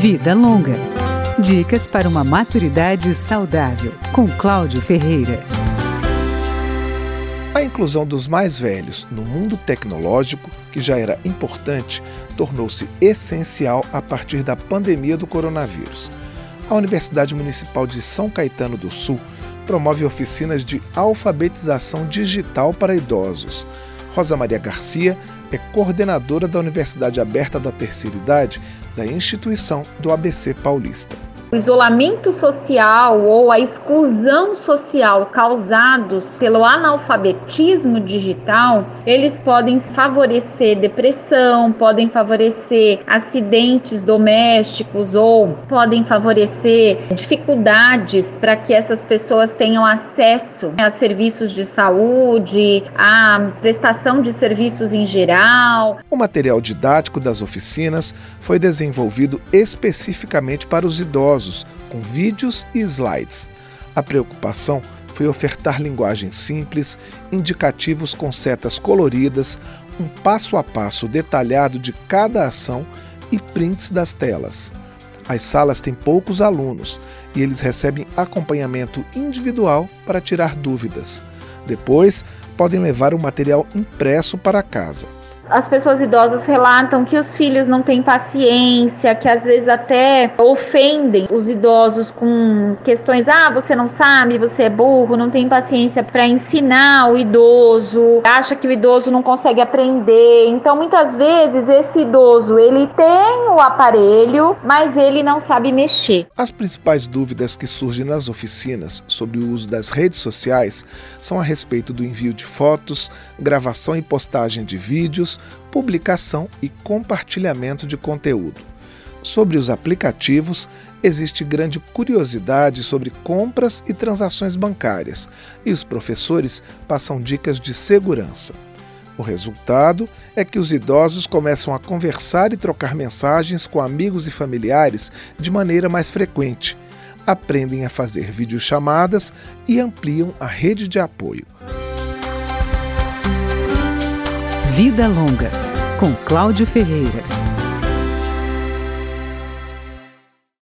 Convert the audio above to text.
Vida Longa. Dicas para uma maturidade saudável, com Cláudio Ferreira. A inclusão dos mais velhos no mundo tecnológico, que já era importante, tornou-se essencial a partir da pandemia do coronavírus. A Universidade Municipal de São Caetano do Sul promove oficinas de alfabetização digital para idosos. Rosa Maria Garcia é coordenadora da Universidade Aberta da Terceira Idade da instituição do ABC Paulista o isolamento social ou a exclusão social causados pelo analfabetismo digital, eles podem favorecer depressão, podem favorecer acidentes domésticos ou podem favorecer dificuldades para que essas pessoas tenham acesso a serviços de saúde, a prestação de serviços em geral. O material didático das oficinas foi desenvolvido especificamente para os idosos idosos, com vídeos e slides. A preocupação foi ofertar linguagem simples, indicativos com setas coloridas, um passo a passo detalhado de cada ação e prints das telas. As salas têm poucos alunos e eles recebem acompanhamento individual para tirar dúvidas. Depois, podem levar o material impresso para casa as pessoas idosas relatam que os filhos não têm paciência, que às vezes até ofendem os idosos com questões: ah, você não sabe, você é burro, não tem paciência para ensinar o idoso, acha que o idoso não consegue aprender. Então, muitas vezes esse idoso, ele tem o aparelho, mas ele não sabe mexer. As principais dúvidas que surgem nas oficinas sobre o uso das redes sociais são a respeito do envio de fotos, gravação e postagem de vídeos, publicação e compartilhamento de conteúdo. Sobre os aplicativos, existe grande curiosidade sobre compras e transações bancárias, e os professores passam dicas de segurança. O resultado é que os idosos começam a conversar e trocar mensagens com amigos e familiares de maneira mais frequente, aprendem a fazer videochamadas e ampliam a rede de apoio. Vida Longa, com Cláudio Ferreira.